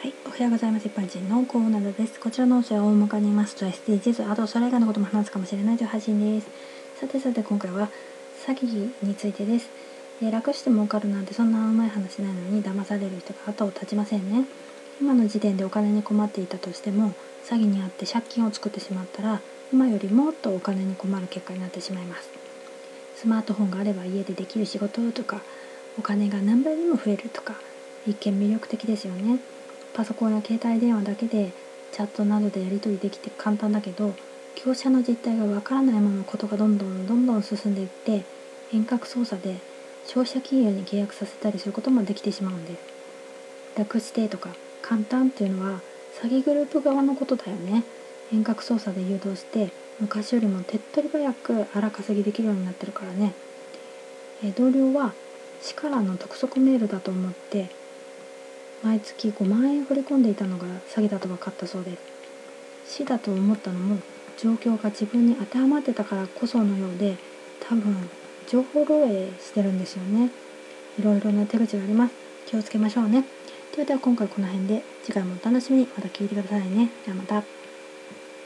はい、おはようございます。一般人のコーナーです。こちらの音声は大まかに言いますと SDGs、あとそれ以外のことも話すかもしれないという配信です。さてさて今回は詐欺についてです。え楽して儲かるなんてそんなうまい話ないのに騙される人が後を絶ちませんね。今の時点でお金に困っていたとしても詐欺にあって借金を作ってしまったら今よりもっとお金に困る結果になってしまいます。スマートフォンがあれば家でできる仕事とかお金が何倍にも増えるとか一見魅力的ですよね。パソコンや携帯電話だけでチャットなどでやり取りできて簡単だけど業者の実態がわからないままことがどんどんどんどん進んでいって遠隔操作で消費者金融に契約させたりすることもできてしまうんです楽してとか簡単っていうのは詐欺グループ側のことだよね。遠隔操作で誘導して昔よりも手っ取り早く荒稼ぎできるようになってるからね。え同僚は市からの督促メールだと思って毎月5万円振り込んでいたのが詐欺だと分かったそうです死だと思ったのも状況が自分に当てはまってたからこそのようで多分情報漏洩してるんですよね。いろいろな手口があります。気をつけましょうね。ではでは今回この辺で次回もお楽しみに。また聞いてくださいね。ではまた。